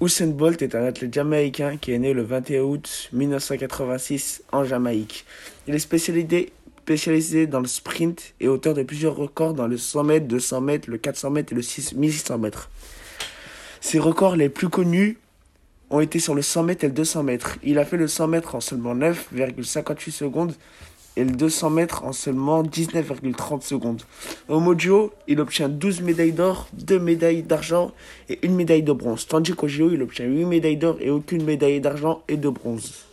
Usain Bolt est un athlète jamaïcain qui est né le 21 août 1986 en Jamaïque. Il est spécialisé, dans le sprint et auteur de plusieurs records dans le 100 mètres, 200 mètres, le 400 mètres et le 1600 mètres. Ses records les plus connus ont été sur le 100 mètres et le 200 mètres. Il a fait le 100 mètres en seulement 9,58 secondes et le 200 mètres en seulement 19,30 secondes. Au Mojo, il obtient 12 médailles d'or, 2 médailles d'argent et une médaille de bronze, tandis qu'au JO, il obtient 8 médailles d'or et aucune médaille d'argent et de bronze.